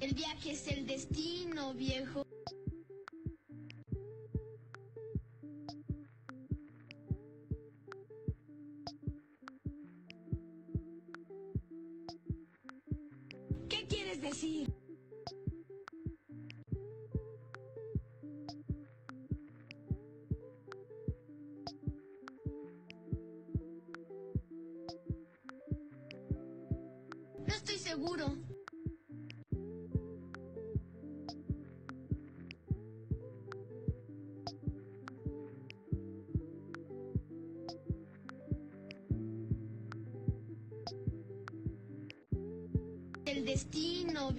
El viaje es el destino, viejo. ¿Qué quieres decir? No estoy seguro.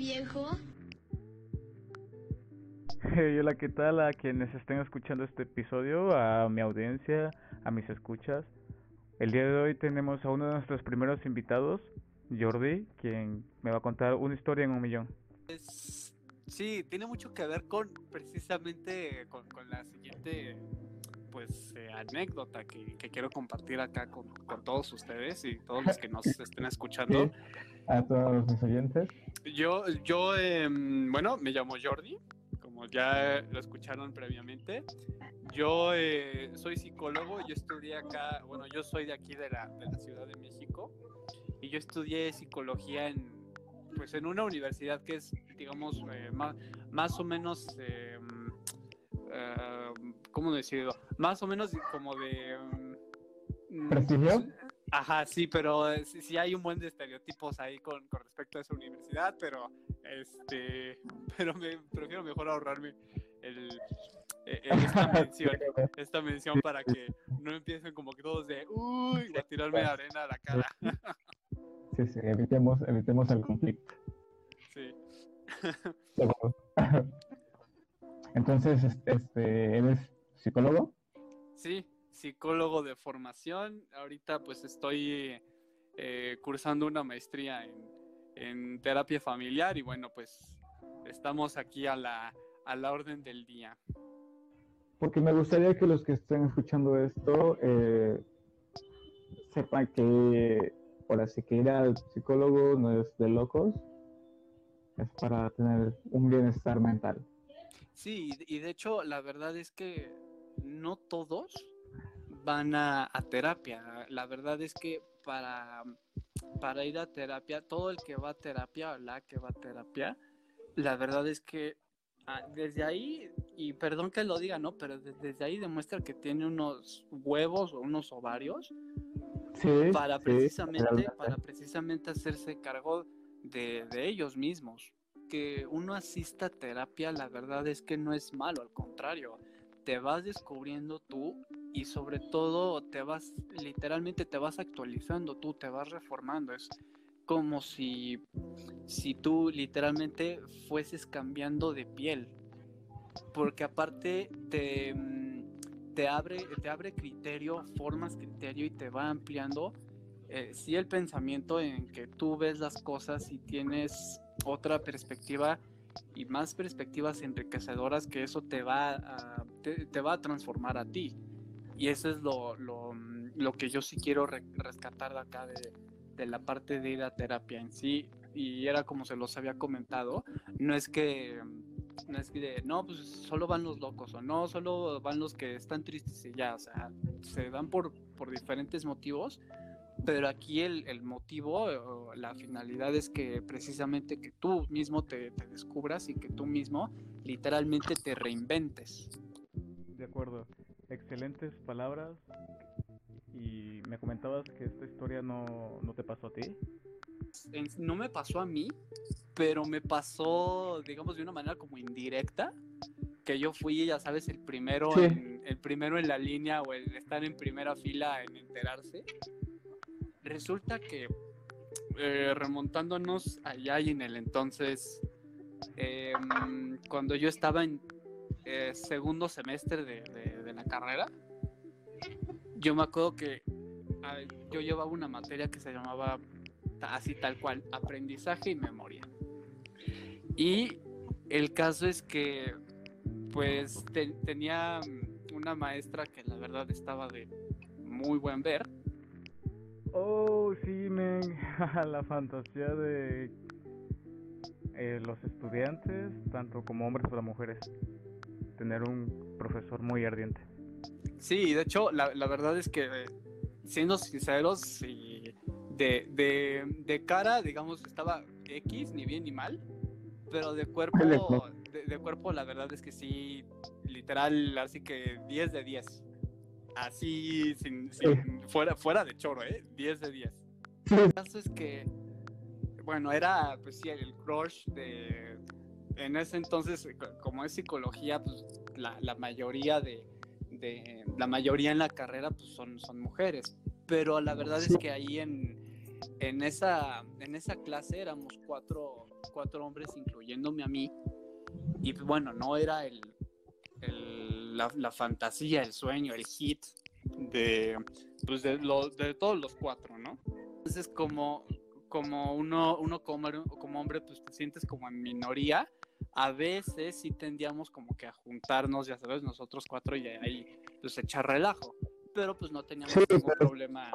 Viejo. Hey, hola, ¿qué tal a quienes estén escuchando este episodio, a mi audiencia, a mis escuchas? El día de hoy tenemos a uno de nuestros primeros invitados, Jordi, quien me va a contar una historia en un millón. Es- sí, tiene mucho que ver con precisamente con, con la siguiente pues eh, anécdota que, que quiero compartir acá con, con todos ustedes y todos los que nos estén escuchando. Sí, a todos mis oyentes. Yo, yo em, bueno, me llamo Jordi, como ya lo escucharon previamente. Yo eh, soy psicólogo, yo estudié acá, bueno, yo soy de aquí de la, de la Ciudad de México y yo estudié psicología en, pues en una universidad que es, digamos, eh, más, más o menos, eh, ¿cómo decirlo? Más o menos como de... mm, ¿Prestigio? Ajá, sí, pero eh, sí, sí hay un buen de estereotipos ahí con, con respecto a esa universidad, pero este, pero me prefiero mejor ahorrarme el, esta mención, esta mención para que no empiecen como que todos de uy a tirarme arena a la cara. Sí, sí, evitemos, evitemos el conflicto. Sí. Entonces, este, este, ¿eres psicólogo? Sí, psicólogo de formación. Ahorita pues estoy eh, cursando una maestría en, en terapia familiar y bueno, pues estamos aquí a la, a la orden del día. Porque me gustaría que los que estén escuchando esto eh, sepan que, por así que ir al psicólogo no es de locos, es para tener un bienestar mental. Sí, y de hecho la verdad es que no todos van a, a terapia. La verdad es que para, para ir a terapia, todo el que va a terapia o la que va a terapia, la verdad es que ah, desde ahí, y perdón que lo diga, ¿no? Pero de- desde ahí demuestra que tiene unos huevos o unos ovarios Sí, para precisamente, para precisamente hacerse cargo de, de ellos mismos. Que uno asista a terapia, la verdad es que no es malo, al contrario, te vas descubriendo tú y sobre todo te vas, literalmente te vas actualizando tú, te vas reformando. Es como si, si tú literalmente fueses cambiando de piel. Porque aparte te, mm, te, abre, te abre criterio, formas criterio y te va ampliando eh, sí el pensamiento en que tú ves las cosas y tienes otra perspectiva y más perspectivas enriquecedoras que eso te va a, te, te va a transformar a ti. Y eso es lo, lo, lo que yo sí quiero re- rescatar de acá de, de la parte de ir a terapia en sí. Y era como se los había comentado, no es que no es que de, no, pues solo van los locos o no, solo van los que están tristes y ya, o sea, se dan por, por diferentes motivos, pero aquí el, el motivo, o la finalidad es que precisamente que tú mismo te, te descubras y que tú mismo literalmente te reinventes. De acuerdo, excelentes palabras. Y me comentabas que esta historia no, no te pasó a ti. En- no me pasó a mí, pero me pasó, digamos, de una manera como indirecta, que yo fui, ya sabes, el primero, Sí. en, el primero en la línea o el estar en primera fila en enterarse. Resulta que eh, remontándonos allá y en el entonces, eh, cuando yo estaba en eh, segundo semestre de, la carrera, yo me acuerdo que ah, yo llevaba una materia que se llamaba así tal cual, aprendizaje y memoria. Y el caso es que, pues, te- tenía una maestra que la verdad estaba de muy buen ver. Oh, sí, men. La fantasía de eh, los estudiantes, tanto como hombres como mujeres, tener un profesor muy ardiente. Sí, de hecho, la, la verdad es que, eh, siendo sinceros, sí, de, de, de cara, digamos, estaba X, ni bien ni mal, pero de cuerpo, de, de cuerpo, la verdad es que sí, literal, así que 10 de 10. Así, sin, sin- fuera, fuera de choro, ¿eh? 10 de 10. Sí. El caso es que, bueno, era, pues sí, el crush de... En ese entonces, co- como es psicología, pues la, la mayoría de, de... La mayoría en la carrera, pues son, son mujeres. Pero la verdad es que ahí en, en, esa, en esa clase éramos cuatro, cuatro hombres, incluyéndome a mí. Y pues, bueno, no era el, el- la, la fantasía, el sueño, el hit de, pues de, lo- de todos los cuatro, ¿no? Entonces, como, como uno, uno como, como hombre, pues te sientes como en minoría. A veces sí tendíamos como que a juntarnos, ya sabes, nosotros cuatro y ahí pues echar relajo. Pero pues no teníamos Sí, ningún pero- problema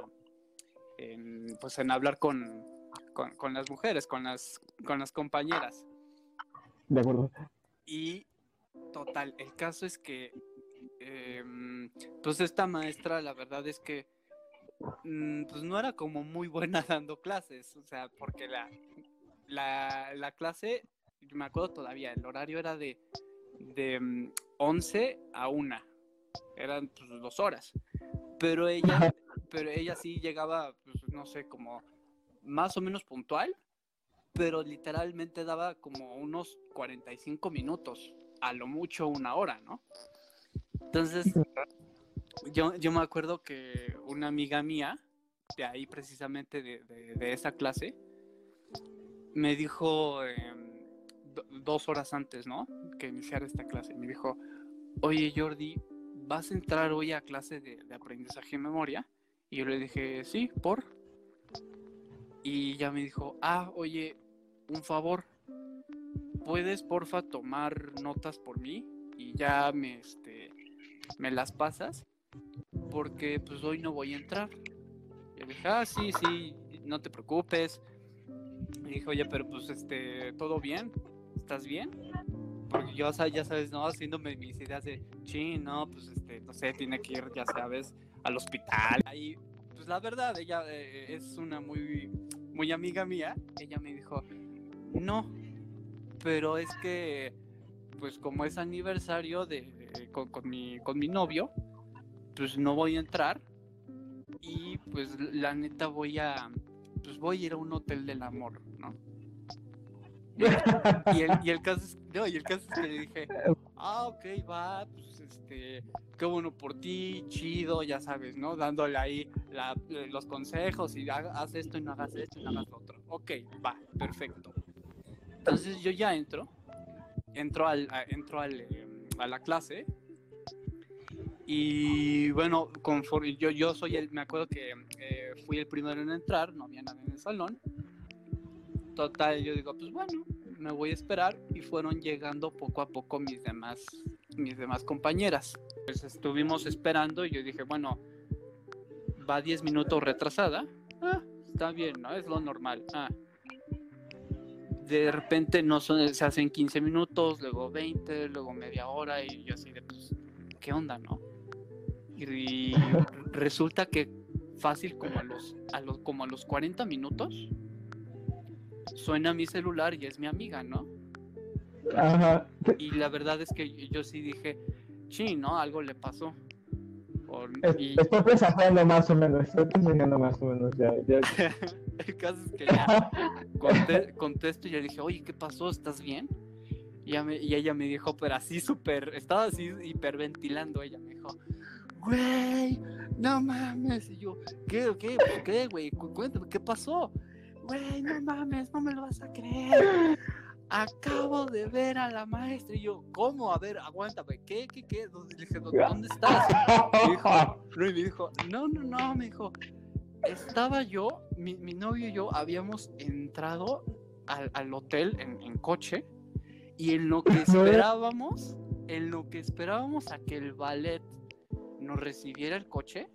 en, pues en hablar con, con, con las mujeres, con las, con las compañeras. De acuerdo. Y total, el caso es que, em, pues esta maestra, la verdad es que, mm, pues no era como muy buena dando clases, o sea, porque la, la, la clase, yo me acuerdo todavía, el horario era de, de mm, 11 a 1, eran pues, dos horas, pero ella, pero ella sí llegaba, pues no sé, como más o menos puntual, pero literalmente daba como unos 45 minutos, a lo mucho una hora, ¿no? Entonces, yo, yo me acuerdo que una amiga mía, de ahí precisamente de, de- de esa clase, me dijo em, do- dos horas antes, ¿no? Que iniciara esta clase, me dijo, oye Jordi, ¿vas a entrar hoy a clase de, de aprendizaje en memoria? Y yo le dije, sí, por. Y ella me dijo, ah, oye, un favor, ¿puedes porfa tomar notas por mí? Y ya me, me las pasas, porque pues hoy no voy a entrar. Y le dije, ah, sí, sí, no te preocupes. Y dije, oye, pero pues, este, ¿todo bien? ¿Estás bien? Porque yo, ya sabes, ¿no? Haciéndome mis ideas de, sí, no, pues, este, no sé, tiene que ir, ya sabes, al hospital. Ahí, pues, la verdad, ella eh, es una muy, muy amiga mía. Ella me dijo, no, pero es que, pues, como es aniversario de, de- con, con mi, con mi novio, pues, no voy a entrar. Y, pues, la neta voy a, pues, voy a ir a un hotel del amor, ¿no? Y el, y el caso es, no, y el caso es que le dije, ah, ok, va, pues este, qué bueno por ti, chido, ya sabes, ¿no? Dándole ahí la- eh, los consejos y haz esto y no hagas esto y no hagas lo otro. Ok, va, perfecto. Entonces yo ya entro, entro, al, a, entro al, eh, a la clase y bueno, conforme yo, yo soy el, me acuerdo que eh, fui el primero en entrar, no había nadie en el salón. Total, yo digo, pues bueno, me voy a esperar y fueron llegando poco a poco mis demás, mis demás compañeras. Pues estuvimos esperando y yo dije, bueno, va 10 minutos retrasada. Ah, está bien, ¿no? Es lo normal. Ah. De repente no son, se hacen 15 minutos, luego 20, luego media hora y yo así de, pues, ¿qué onda, no? Y, resulta que fácil como a los, a los, como a los 40 minutos suena mi celular y es mi amiga, ¿no? Ajá. Y la verdad es que yo sí dije, sí, ¿no? Algo le pasó. Y Estoy presagiando más o menos, estoy presagiando más o menos. Ya, ya. el caso es que ya conte- contesto y le dije, oye, ¿qué pasó? ¿Estás bien? Y, ella me- y ella me dijo, pero así súper, estaba así hiperventilando. Ella me dijo, güey, no mames. Y yo, ¿qué, qué, ¿Por qué, güey? Cu- Cuéntame, ¿qué pasó? Güey, no mames, no me lo vas a creer. Acabo de ver a la maestra. Y yo, ¿cómo? A ver, aguántame. ¿Qué, qué, qué? ¿Dónde- Le dije, ¿dónde, estás? Me dijo, me dijo, no, no, no, me dijo, estaba yo, mi, mi novio y yo habíamos entrado al, al hotel en, en coche y en lo que esperábamos, en lo que esperábamos a que el ballet nos recibiera el coche,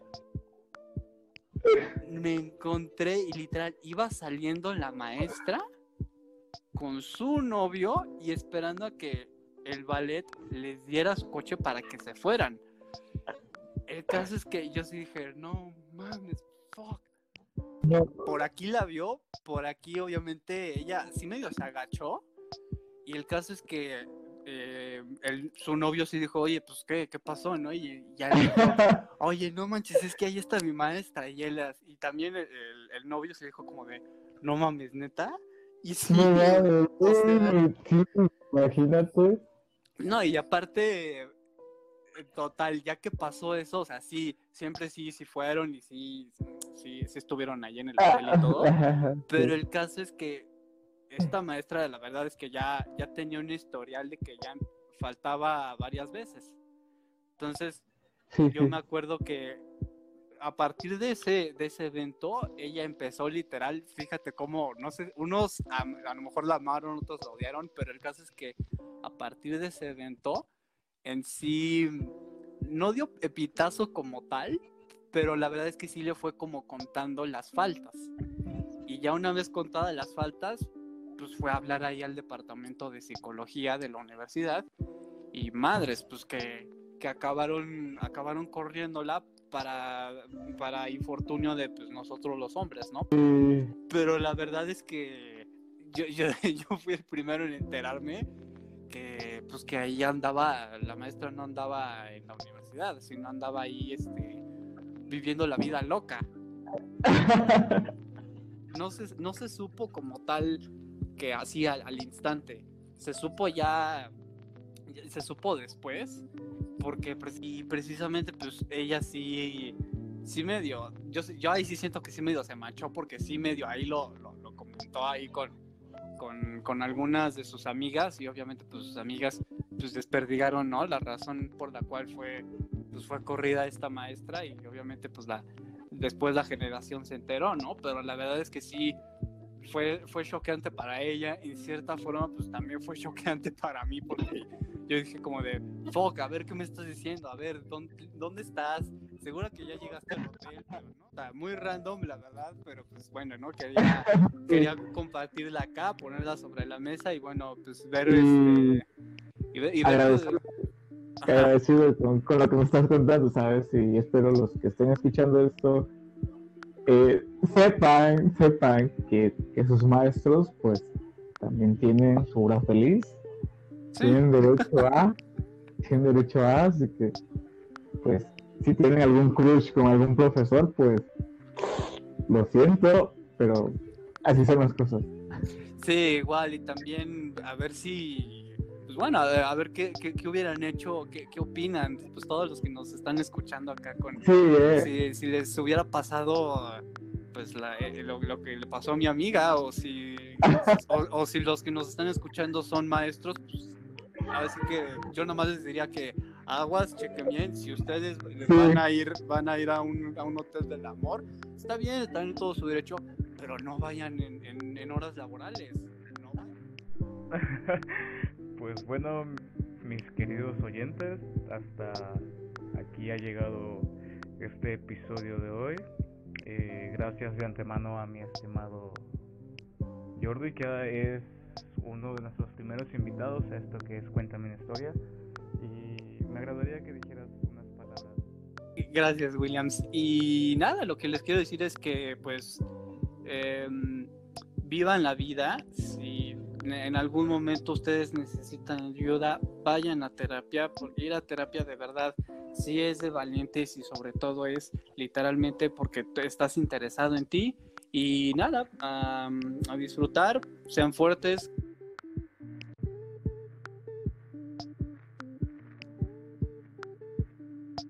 me encontré y literal iba saliendo la maestra con su novio y esperando a que el ballet les diera su coche para que se fueran. El caso es que yo sí dije, no mames, fuck. No. Por aquí la vio, por aquí obviamente ella sí medio se agachó. Y el caso es que eh, el- su novio sí dijo, oye, pues qué, qué pasó, ¿no? Y ya dijo, oye, no manches, es que ahí está mi maestra. Y, él, y también el, el- el novio se dijo como de, no mames, neta. Y sí, No o sea, imagínate. no, y aparte, eh, total, ya que pasó eso, o sea, sí, siempre sí, sí fueron y sí, sí, sí estuvieron ahí en el hotel y todo. Pero el caso es que esta maestra, la verdad es que ya, ya tenía un historial de que ya faltaba varias veces. Entonces, Sí, yo sí. me acuerdo que a partir de ese, de ese evento, ella empezó literal, fíjate cómo, no sé, unos a, a lo mejor la amaron, otros la odiaron, pero el caso es que a partir de ese evento, en sí, no dio epitazo como tal, pero la verdad es que sí le fue como contando las faltas. Y ya una vez contadas las faltas, pues fue a hablar ahí al departamento de psicología de la universidad y madres, pues que, que acabaron, acabaron corriéndola para, para infortunio de pues, nosotros los hombres, ¿no? Pero la verdad es que yo, yo, yo fui el primero en enterarme que pues que ahí andaba, la maestra no andaba en la universidad, sino andaba ahí este, viviendo la vida loca. No se, no se supo como tal que así al, al instante. Se supo ya- se supo después, porque y precisamente pues ella sí, sí medio, yo, yo ahí sí siento que sí medio se manchó porque sí medio ahí lo, lo, lo comentó ahí con, con, con algunas de sus amigas y obviamente pues sus amigas pues desperdigaron, ¿no? La razón por la cual fue, pues fue corrida esta maestra y obviamente pues la, después la generación se enteró, ¿no? Pero la verdad es que sí fue, fue choqueante para ella, en cierta forma pues también fue choqueante para mí porque yo dije como de, fuck, a ver qué me estás diciendo, a ver, ¿dónde, dónde estás? Seguro que ya llegaste al hotel, pero no, o sea, muy random la verdad, pero pues bueno, ¿no? Quería, quería compartirla acá, ponerla sobre la mesa y bueno, pues ver Mm. este... Y ver, y ver- agradecido con, con lo que me estás contando, ¿sabes? Y espero los que estén escuchando esto eh, sepan, sepan que, que sus maestros, pues, también tienen su hora feliz, Sí. tienen derecho a, tienen derecho a, así que, pues, si tienen algún crush con algún profesor, pues, lo siento, pero así son las cosas. Sí, igual, y también a ver si, pues bueno, a, a ver qué, qué, qué hubieran hecho, qué, qué opinan, pues todos los que nos están escuchando acá con, Sí, eh, si, si les hubiera pasado, pues la- eh, lo, lo que le pasó a mi amiga, o si, o, o si los que nos están escuchando son maestros, pues así que yo nada más les diría que aguas, chequen bien, si ustedes Sí. van a ir, van a ir a un, a un hotel del amor, está bien, están en todo su derecho, pero no vayan en, en- en horas laborales. No vayan. pues bueno, mis queridos oyentes, hasta aquí ha llegado este episodio de hoy. Eh, gracias de antemano a mi estimado Jordi, que es uno de nuestros primeros invitados a esto que es Cuéntame una historia. Y me agradaría que dijeras unas palabras. Gracias, Williams. Y nada, lo que les quiero decir es que, pues, em, vivan la vida. Si en algún momento ustedes necesitan ayuda, vayan a terapia, porque ir a terapia de verdad sí es de valientes y sobre todo es literalmente porque estás interesado en ti. Y nada, am, a disfrutar, sean fuertes,